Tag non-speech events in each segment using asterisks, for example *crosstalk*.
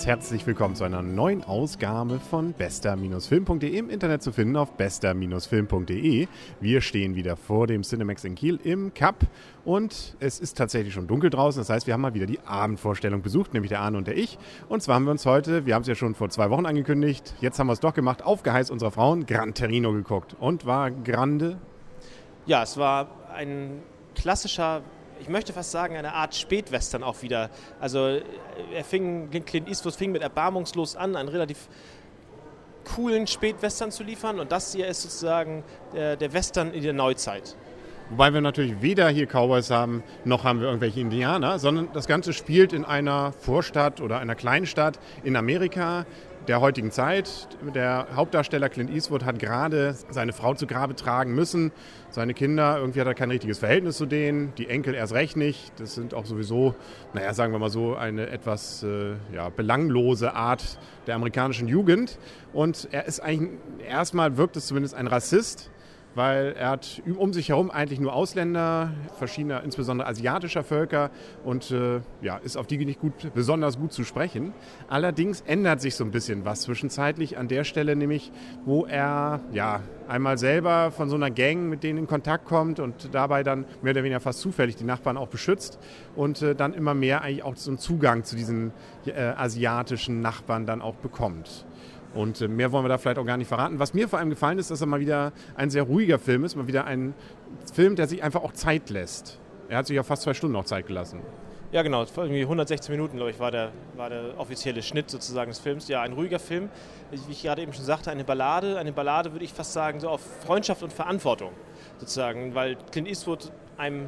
ganz herzlich willkommen zu einer neuen Ausgabe von bester-film.de im Internet zu finden auf bester-film.de. Wir stehen wieder vor dem Cinemax in Kiel im Cup und es ist tatsächlich schon dunkel draußen. Das heißt, wir haben mal wieder die Abendvorstellung besucht, nämlich der Arne und der ich. Und zwar haben wir uns heute, wir haben es ja schon vor zwei Wochen angekündigt, jetzt haben wir es doch gemacht, auf Geheiß unserer Frauen Gran Terino geguckt. Und war grande? Ja, es war ein klassischer ich möchte fast sagen, eine Art Spätwestern auch wieder. Also er fing, Clint Eastwood fing mit erbarmungslos an, einen relativ coolen Spätwestern zu liefern und das hier ist sozusagen der, der Western in der Neuzeit. Wobei wir natürlich weder hier Cowboys haben, noch haben wir irgendwelche Indianer, sondern das Ganze spielt in einer Vorstadt oder einer Kleinstadt in Amerika der heutigen Zeit. Der Hauptdarsteller Clint Eastwood hat gerade seine Frau zu Grabe tragen müssen. Seine Kinder, irgendwie hat er kein richtiges Verhältnis zu denen. Die Enkel erst recht nicht. Das sind auch sowieso, naja, sagen wir mal so, eine etwas äh, ja, belanglose Art der amerikanischen Jugend. Und er ist eigentlich, erstmal wirkt es zumindest ein Rassist weil er hat um sich herum eigentlich nur Ausländer, verschiedener, insbesondere asiatischer Völker und äh, ja, ist auf die nicht gut, besonders gut zu sprechen. Allerdings ändert sich so ein bisschen was zwischenzeitlich an der Stelle, nämlich wo er ja einmal selber von so einer Gang mit denen in Kontakt kommt und dabei dann mehr oder weniger fast zufällig die Nachbarn auch beschützt und äh, dann immer mehr eigentlich auch so einen Zugang zu diesen äh, asiatischen Nachbarn dann auch bekommt. Und äh, mehr wollen wir da vielleicht auch gar nicht verraten. Was mir vor allem gefallen ist, dass er mal wieder ein sehr ruhiger Film ist, mal wieder ein Film, der sich einfach auch Zeit lässt. Er hat sich ja fast zwei Stunden auch Zeit gelassen. Ja, genau. Irgendwie 116 Minuten, glaube ich, war der, war der offizielle Schnitt sozusagen des Films. Ja, ein ruhiger Film. Wie ich gerade eben schon sagte, eine Ballade. Eine Ballade würde ich fast sagen, so auf Freundschaft und Verantwortung sozusagen, weil Clint Eastwood einem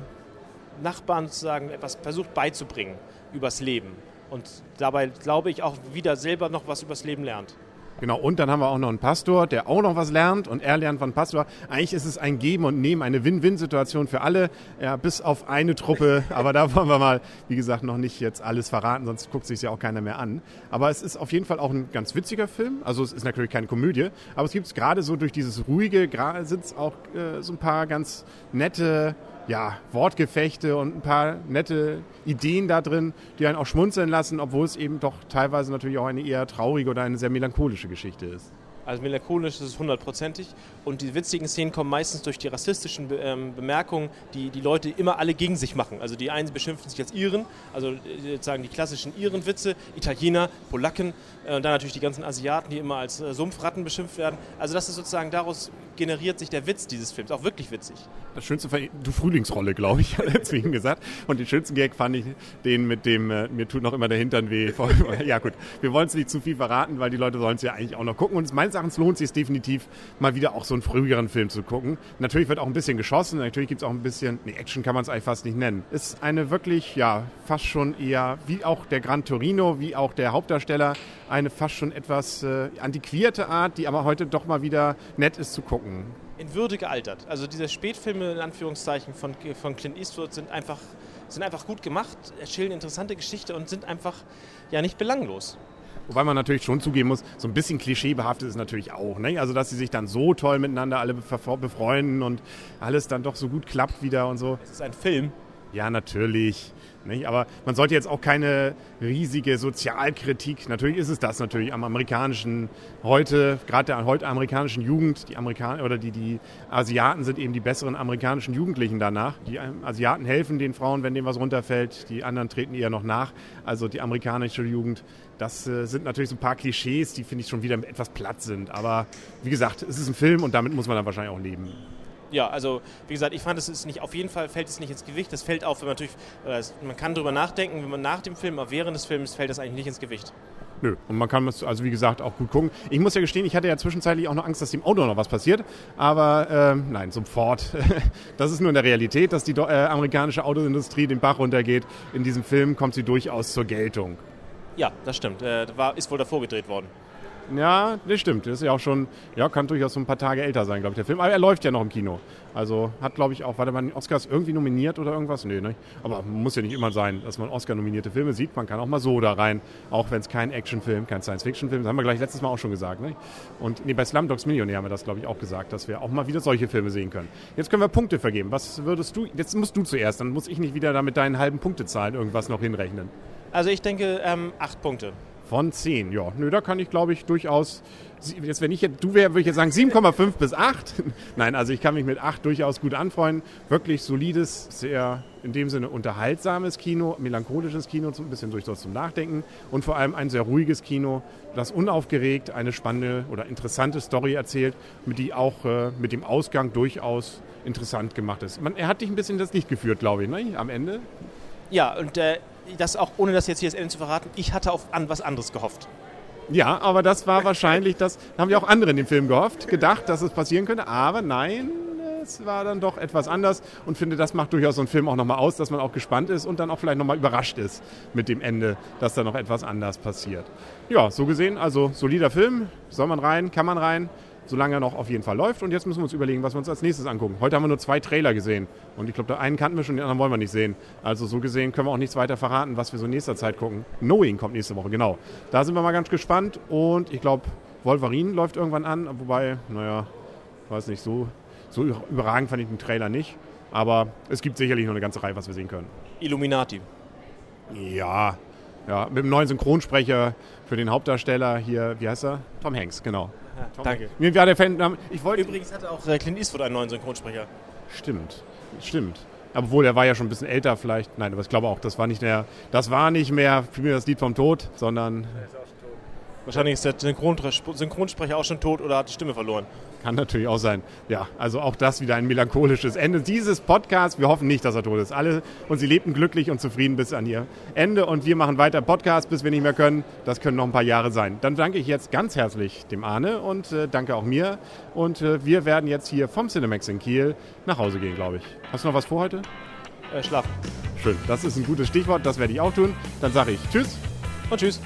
Nachbarn sozusagen etwas versucht beizubringen übers Leben. Und dabei, glaube ich, auch wieder selber noch was übers Leben lernt. Genau, und dann haben wir auch noch einen Pastor, der auch noch was lernt und er lernt von Pastor. Eigentlich ist es ein Geben und Nehmen, eine Win-Win-Situation für alle, ja, bis auf eine Truppe. *laughs* Aber da wollen wir mal, wie gesagt, noch nicht jetzt alles verraten, sonst guckt sich ja auch keiner mehr an. Aber es ist auf jeden Fall auch ein ganz witziger Film. Also es ist natürlich keine Komödie, aber es gibt gerade so durch dieses ruhige, es auch äh, so ein paar ganz nette ja, Wortgefechte und ein paar nette Ideen da drin, die einen auch schmunzeln lassen, obwohl es eben doch teilweise natürlich auch eine eher traurige oder eine sehr melancholische Geschichte ist. Also melancholisch ist es hundertprozentig. Und die witzigen Szenen kommen meistens durch die rassistischen Be ähm, Bemerkungen, die die Leute immer alle gegen sich machen. Also die einen beschimpfen sich als Iren, also äh, sozusagen die klassischen Iren-Witze, Italiener, Polacken äh, und dann natürlich die ganzen Asiaten, die immer als äh, Sumpfratten beschimpft werden. Also das ist sozusagen, daraus generiert sich der Witz dieses Films, auch wirklich witzig. Das schönste du Frühlingsrolle, glaube ich, *laughs* hat er zu ihm gesagt. Und den schönsten Gag fand ich den mit dem, äh, mir tut noch immer der Hintern weh. *laughs* ja gut, wir wollen es nicht zu viel verraten, weil die Leute sollen es ja eigentlich auch noch gucken. Und meines Erachtens lohnt es sich definitiv, mal wieder auch so einen früheren Film zu gucken. Natürlich wird auch ein bisschen geschossen, natürlich gibt es auch ein bisschen, nee, Action kann man es eigentlich fast nicht nennen. Ist eine wirklich, ja, fast schon eher, wie auch der Gran Torino, wie auch der Hauptdarsteller, eine fast schon etwas äh, antiquierte Art, die aber heute doch mal wieder nett ist zu gucken. In Würde gealtert. Also diese Spätfilme in Anführungszeichen von, von Clint Eastwood sind einfach, sind einfach gut gemacht, erzählen interessante Geschichte und sind einfach ja nicht belanglos. Wobei man natürlich schon zugeben muss, so ein bisschen klischeebehaftet ist natürlich auch. Ne? Also, dass sie sich dann so toll miteinander alle befreunden und alles dann doch so gut klappt wieder und so. Es ist ein Film. Ja, natürlich. Nicht? Aber man sollte jetzt auch keine riesige Sozialkritik, natürlich ist es das natürlich am amerikanischen, heute, gerade der heute amerikanischen Jugend, die Amerikaner oder die, die Asiaten sind eben die besseren amerikanischen Jugendlichen danach. Die Asiaten helfen den Frauen, wenn denen was runterfällt, die anderen treten eher noch nach. Also die amerikanische Jugend, das äh, sind natürlich so ein paar Klischees, die finde ich schon wieder etwas platt sind. Aber wie gesagt, es ist ein Film und damit muss man dann wahrscheinlich auch leben ja, also wie gesagt, ich fand, es ist nicht, auf jeden Fall fällt es nicht ins Gewicht. Das fällt auf, wenn man natürlich, äh, man kann darüber nachdenken, wenn man nach dem Film, aber während des Films fällt das eigentlich nicht ins Gewicht. Nö, und man kann es, also wie gesagt, auch gut gucken. Ich muss ja gestehen, ich hatte ja zwischenzeitlich auch noch Angst, dass dem Auto noch was passiert. Aber ähm, nein, sofort. *laughs* das ist nur in der Realität, dass die äh, amerikanische Autoindustrie den Bach runtergeht. In diesem Film kommt sie durchaus zur Geltung. Ja, das stimmt. Äh, war, ist wohl davor gedreht worden. Ja, das stimmt. Das ist ja auch schon, ja, kann durchaus so ein paar Tage älter sein, glaube ich, der Film. Aber er läuft ja noch im Kino. Also hat, glaube ich, auch, war der bei den Oscars irgendwie nominiert oder irgendwas? Nee, ne? Aber muss ja nicht immer sein, dass man Oscar-nominierte Filme sieht. Man kann auch mal so da rein, auch wenn es kein Actionfilm, kein Science-Fiction-Film ist. Das haben wir gleich letztes Mal auch schon gesagt, ne? Und nee, bei Slumdogs Millionär haben wir das, glaube ich, auch gesagt, dass wir auch mal wieder solche Filme sehen können. Jetzt können wir Punkte vergeben. Was würdest du, jetzt musst du zuerst, dann muss ich nicht wieder da mit deinen halben Punktezahlen irgendwas noch hinrechnen. Also ich denke, ähm, acht Punkte. Von 10, ja. Nö, da kann ich, glaube ich, durchaus. Jetzt, wenn ich jetzt, du wär, würde ich jetzt sagen 7,5 bis 8. *laughs* Nein, also ich kann mich mit 8 durchaus gut anfreunden. Wirklich solides, sehr in dem Sinne unterhaltsames Kino, melancholisches Kino, ein bisschen durchaus zum Nachdenken und vor allem ein sehr ruhiges Kino, das unaufgeregt eine spannende oder interessante Story erzählt, die auch äh, mit dem Ausgang durchaus interessant gemacht ist. Man, er hat dich ein bisschen das Licht geführt, glaube ich, ne? am Ende. Ja, und äh, das auch, ohne das jetzt hier das Ende zu verraten, ich hatte auf an was anderes gehofft. Ja, aber das war wahrscheinlich das, haben wir auch andere in dem Film gehofft, gedacht, dass es passieren könnte, aber nein, es war dann doch etwas anders und finde, das macht durchaus so einen Film auch nochmal aus, dass man auch gespannt ist und dann auch vielleicht nochmal überrascht ist mit dem Ende, dass da noch etwas anders passiert. Ja, so gesehen, also solider Film, soll man rein, kann man rein solange er noch auf jeden Fall läuft. Und jetzt müssen wir uns überlegen, was wir uns als nächstes angucken. Heute haben wir nur zwei Trailer gesehen. Und ich glaube, der einen kannten wir schon, den anderen wollen wir nicht sehen. Also so gesehen können wir auch nichts weiter verraten, was wir so in nächster Zeit gucken. Knowing kommt nächste Woche, genau. Da sind wir mal ganz gespannt. Und ich glaube, Wolverine läuft irgendwann an. Wobei, naja, weiß nicht, so, so überragend fand ich den Trailer nicht. Aber es gibt sicherlich noch eine ganze Reihe, was wir sehen können. Illuminati. Ja, ja, mit dem neuen Synchronsprecher für den Hauptdarsteller hier, wie heißt er? Tom Hanks, genau. Ja, danke. Mir war der Fan, ich wollte Übrigens hatte auch äh, Clint Eastwood einen neuen Synchronsprecher. Stimmt, stimmt. Obwohl, er war ja schon ein bisschen älter vielleicht. Nein, aber ich glaube auch, das war nicht mehr, das war nicht mehr für mich das Lied vom Tod, sondern Wahrscheinlich ist der Synchronsprecher auch schon tot oder hat die Stimme verloren. Kann natürlich auch sein. Ja, also auch das wieder ein melancholisches Ende dieses Podcasts. Wir hoffen nicht, dass er tot ist. Alle und sie lebten glücklich und zufrieden bis an ihr Ende und wir machen weiter Podcast, bis wir nicht mehr können. Das können noch ein paar Jahre sein. Dann danke ich jetzt ganz herzlich dem Arne und äh, danke auch mir. Und äh, wir werden jetzt hier vom Cinemax in Kiel nach Hause gehen, glaube ich. Hast du noch was vor heute? Äh, schlafen. Schön, das ist ein gutes Stichwort. Das werde ich auch tun. Dann sage ich Tschüss und Tschüss.